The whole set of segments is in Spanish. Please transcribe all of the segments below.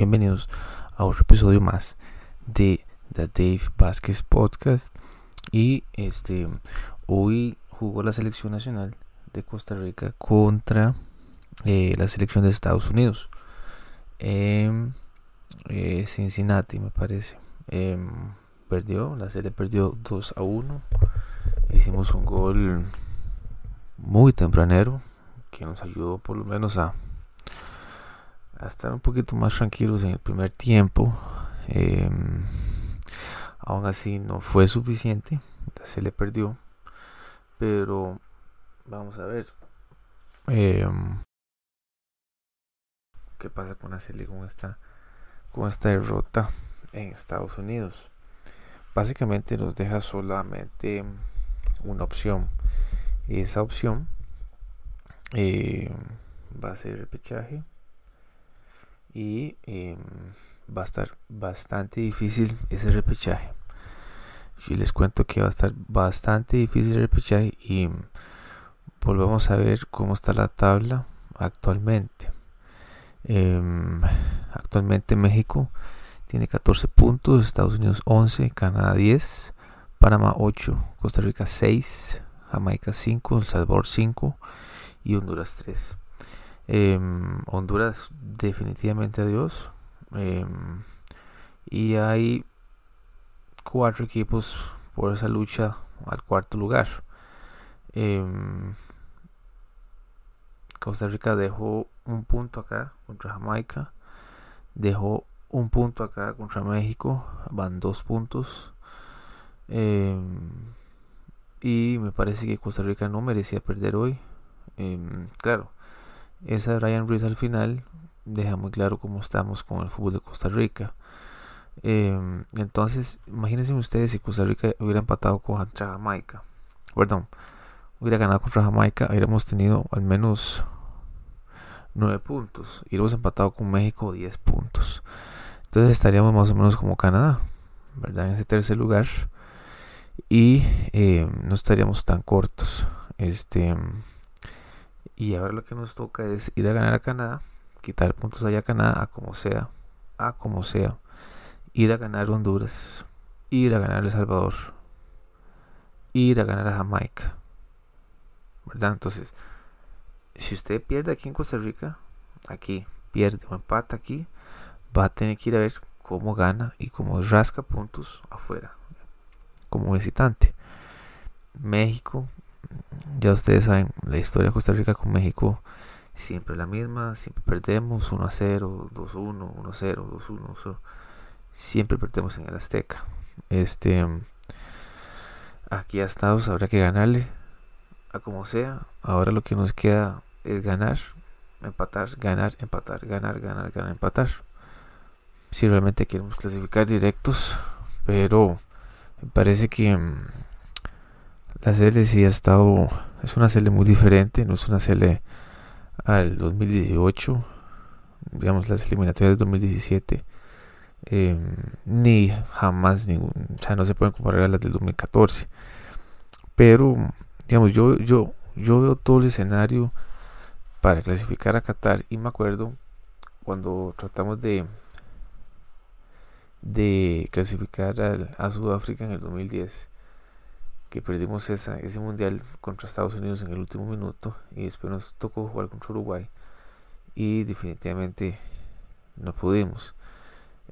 bienvenidos a otro episodio más de The Dave Vázquez Podcast. Y este hoy jugó la selección nacional de Costa Rica contra eh, la selección de Estados Unidos. Eh, Cincinnati, me parece. Em, perdió, la serie perdió 2 a 1. Hicimos un gol muy tempranero que nos ayudó por lo menos a, a estar un poquito más tranquilos en el primer tiempo. Em, aún así no fue suficiente, se le perdió. Pero vamos a ver em, qué pasa con la con esta, derrota en Estados Unidos. Básicamente nos deja solamente una opción. Y esa opción eh, va a ser repechaje. Y em, va a estar bastante difícil ese repechaje. Yo les cuento que va a estar bastante difícil el repechaje y volvamos a ver cómo está la tabla actualmente. Em, actualmente México tiene 14 puntos, Estados Unidos 11, Canadá 10, Panamá 8, Costa Rica 6, Jamaica 5, El Salvador 5 y Honduras 3. Em, Honduras definitivamente adiós. Em, y hay cuatro equipos por esa lucha al cuarto lugar. Em, Costa Rica dejó un punto acá contra Jamaica. Dejó un punto acá contra México. Van dos puntos. y me parece que Costa Rica no merecía perder hoy. Claro, esa Ryan Ruiz al final deja muy claro cómo estamos con el fútbol de Costa Rica. Em, entonces, imagínense ustedes si Costa Rica hubiera empatado contra Jamaica. Perdón, hubiera ganado contra Jamaica, hubiéramos tenido al menos 9 puntos. Hubiéramos empatado con México 10 puntos. Entonces estaríamos más o menos como Canadá, ¿verdad? En ese tercer lugar. Y em, no estaríamos tan cortos. Este y ahora lo que nos toca es ir a ganar a Canadá, quitar puntos allá a Canadá, a como sea, a como sea. Ir a ganar Honduras, ir a ganar El Salvador, ir a ganar a Jamaica. ¿Verdad? Entonces, si usted pierde aquí en Costa Rica, aquí, pierde o empata aquí, va a tener que ir a ver cómo gana y cómo rasca puntos afuera, como visitante. México ya ustedes saben, la historia de Costa Rica con México siempre la misma, siempre perdemos 1 a 0, 2 a 1, 1 a 0, 2 a 1, siempre perdemos en el Azteca. Este aquí a Estados habrá que ganarle a como sea. Ahora lo que nos queda es ganar, empatar, ganar, empatar, ganar, ganar, ganar, empatar. Si realmente queremos clasificar directos, pero me parece que la serie sí ha estado, es una serie muy diferente, no es una serie al 2018, digamos las eliminatorias del 2017, eh, ni jamás, ningún, o sea, no se pueden comparar a las del 2014. Pero, digamos, yo, yo, yo veo todo el escenario para clasificar a Qatar y me acuerdo cuando tratamos de de clasificar a Sudáfrica en el 2010 que perdimos esa, ese mundial contra Estados Unidos en el último minuto y después nos tocó jugar contra Uruguay y definitivamente no pudimos.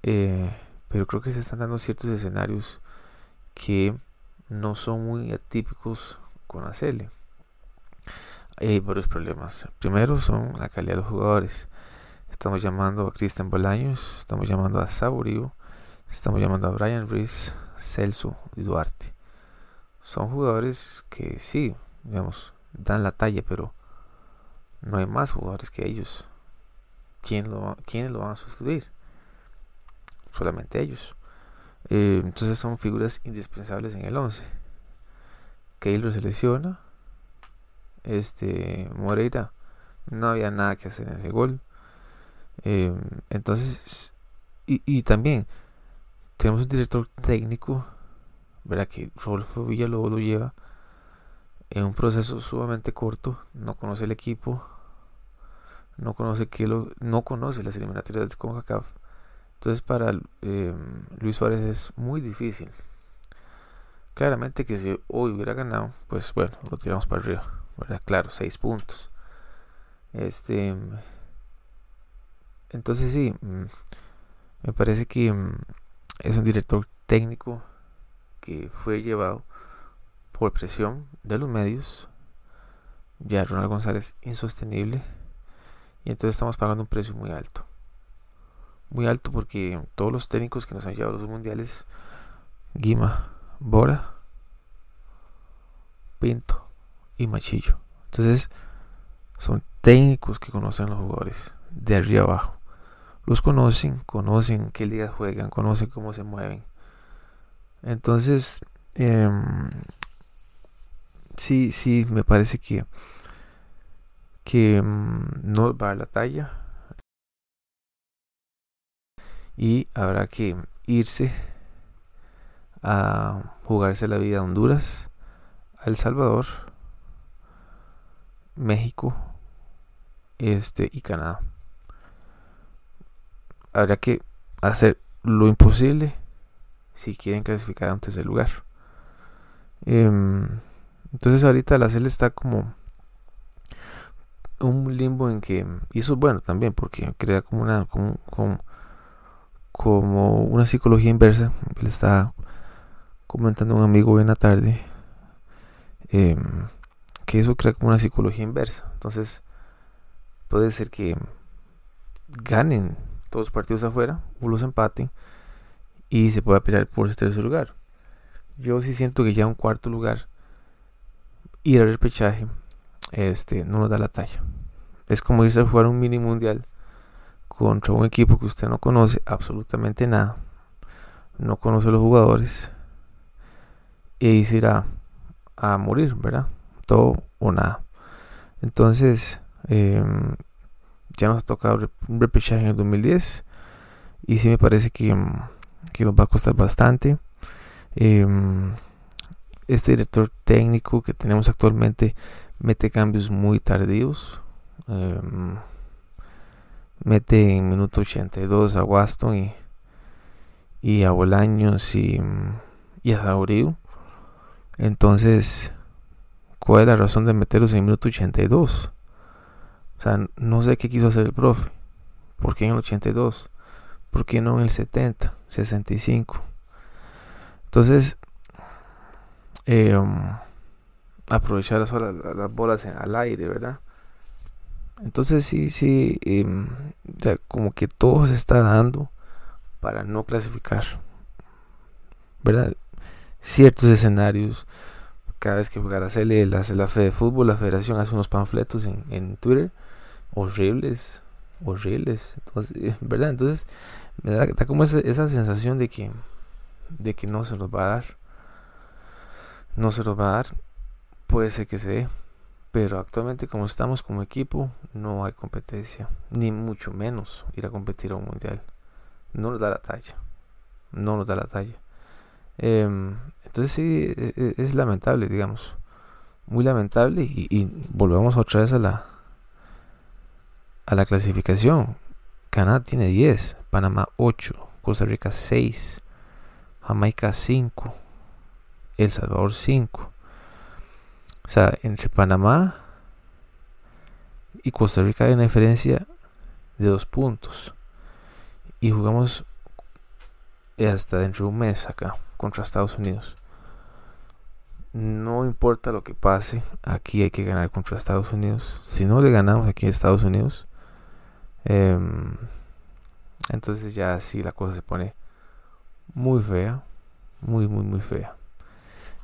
Eh, pero creo que se están dando ciertos escenarios que no son muy atípicos con la Hay varios problemas. Primero son la calidad de los jugadores. Estamos llamando a Cristian Bolaños, estamos llamando a Saborío, estamos llamando a Brian Reese, Celso y Duarte son jugadores que sí, digamos, dan la talla, pero no hay más jugadores que ellos. ¿Quién lo, ¿Quiénes lo van a sustituir? Solamente ellos. Eh, entonces son figuras indispensables en el 11. Keylor se lesiona. Este Moreira no había nada que hacer en ese gol. Eh, entonces, y, y también tenemos un director técnico verá que Rodolfo Villalobos lo lleva en un proceso sumamente corto, no conoce el equipo, no conoce que lo, no conoce las eliminatorias de CONCACAF Entonces para eh, Luis Suárez es muy difícil. Claramente que si hoy hubiera ganado, pues bueno, lo tiramos para arriba. Claro, seis puntos. Este. Entonces sí, mm, me parece que mm, es un director técnico que fue llevado por presión de los medios. Ya Ronald González insostenible. Y entonces estamos pagando un precio muy alto. Muy alto porque todos los técnicos que nos han llevado a los mundiales, Guima, Bora, Pinto y Machillo. Entonces, son técnicos que conocen a los jugadores de arriba abajo. Los conocen, conocen qué ligas juegan, conocen cómo se mueven. Entonces, em, sí, sí, me parece que, que em, no va a la talla. Y habrá que irse a jugarse la vida a Honduras, a El Salvador, México este, y Canadá. Habrá que hacer lo imposible si quieren clasificar antes del lugar. Em, entonces ahorita la CEL está como un limbo en que, y eso es bueno también porque crea como una, como, como, una psicología inversa. Le está comentando un amigo hoy en la tarde em, que eso crea como una psicología inversa. Entonces puede ser que ganen todos los partidos afuera o los empaten y se pueda pelear por ese tercer lugar. Yo sí siento que ya un cuarto lugar ir al repechaje este, no nos da la talla. Es como irse a jugar un mini mundial contra un equipo que usted no conoce absolutamente nada, no conoce los jugadores y irse a, a morir, ¿verdad? Todo o nada. Entonces, em, ya nos ha tocado un repechaje en el 2010 y sí me parece que, em, que nos va a costar bastante. Em, este director técnico que tenemos actualmente mete cambios muy tardíos. Em, mete en minuto 82 a Waston y, y a Bolaños y, y a Saurio. Entonces, ¿cuál es la razón de meterlos en minuto 82? O sea, no sé qué quiso hacer el profe. ¿Por qué en el 82? ¿Por qué no en el 70, 65? Entonces, eh, um, aprovechar las, las, bolas al aire, ¿verdad? Entonces sí, sí, em, como que todo se está dando para no clasificar, ¿verdad? Ciertos escenarios, cada vez que juega la CL, la, la Fe de Fútbol, la Federación hace unos panfletos en, en Twitter horribles, horribles, ¿verdad? Entonces me da, como esa, sensación de que, de que no se los va a dar, no se los va a dar, puede ser que se dé, pero actualmente como estamos como equipo no hay competencia, ni mucho menos ir a competir a un mundial, no nos da la talla, no nos da la talla. Em, entonces sí, e, e, es, lamentable, digamos, muy lamentable y, y volvemos otra vez a la, a la clasificación. Canadá tiene 10, Panamá 8, Costa Rica 6, Jamaica 5, El Salvador 5. O sea, entre Panamá y Costa Rica hay una diferencia de 2 puntos. Y jugamos hasta dentro de un mes acá contra Estados Unidos. No importa lo que pase, aquí hay que ganar contra Estados Unidos. Si no le ganamos aquí a Estados Unidos, Em, entonces ya así la cosa se pone muy fea, muy, muy, muy fea.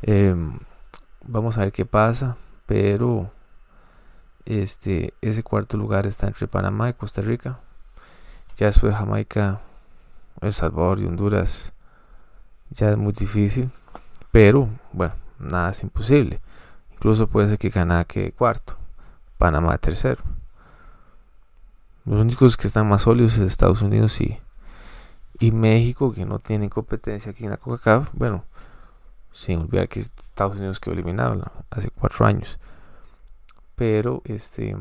Em, vamos a ver qué pasa, pero este, ese cuarto lugar está entre Panamá y Costa Rica. Ya después de Jamaica, El Salvador y Honduras, ya es muy difícil, pero bueno, nada es imposible. Incluso puede ser que Canadá quede cuarto, Panamá tercero. Los únicos que están más sólidos es Estados Unidos y, y México, que no tienen competencia aquí en la CONCACAF. Bueno, sin olvidar que Estados Unidos quedó eliminado hace cuatro años. Pero este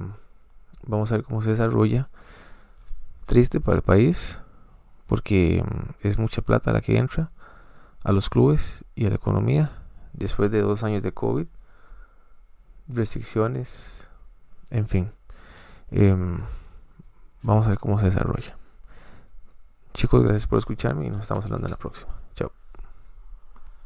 vamos a ver cómo se desarrolla. Triste para el país, porque mm, es mucha plata la que entra a los clubes y a la economía después de dos años de COVID, restricciones, en fin. Em, vamos a ver cómo se desarrolla. Chicos, gracias por escucharme y nos estamos hablando en la próxima.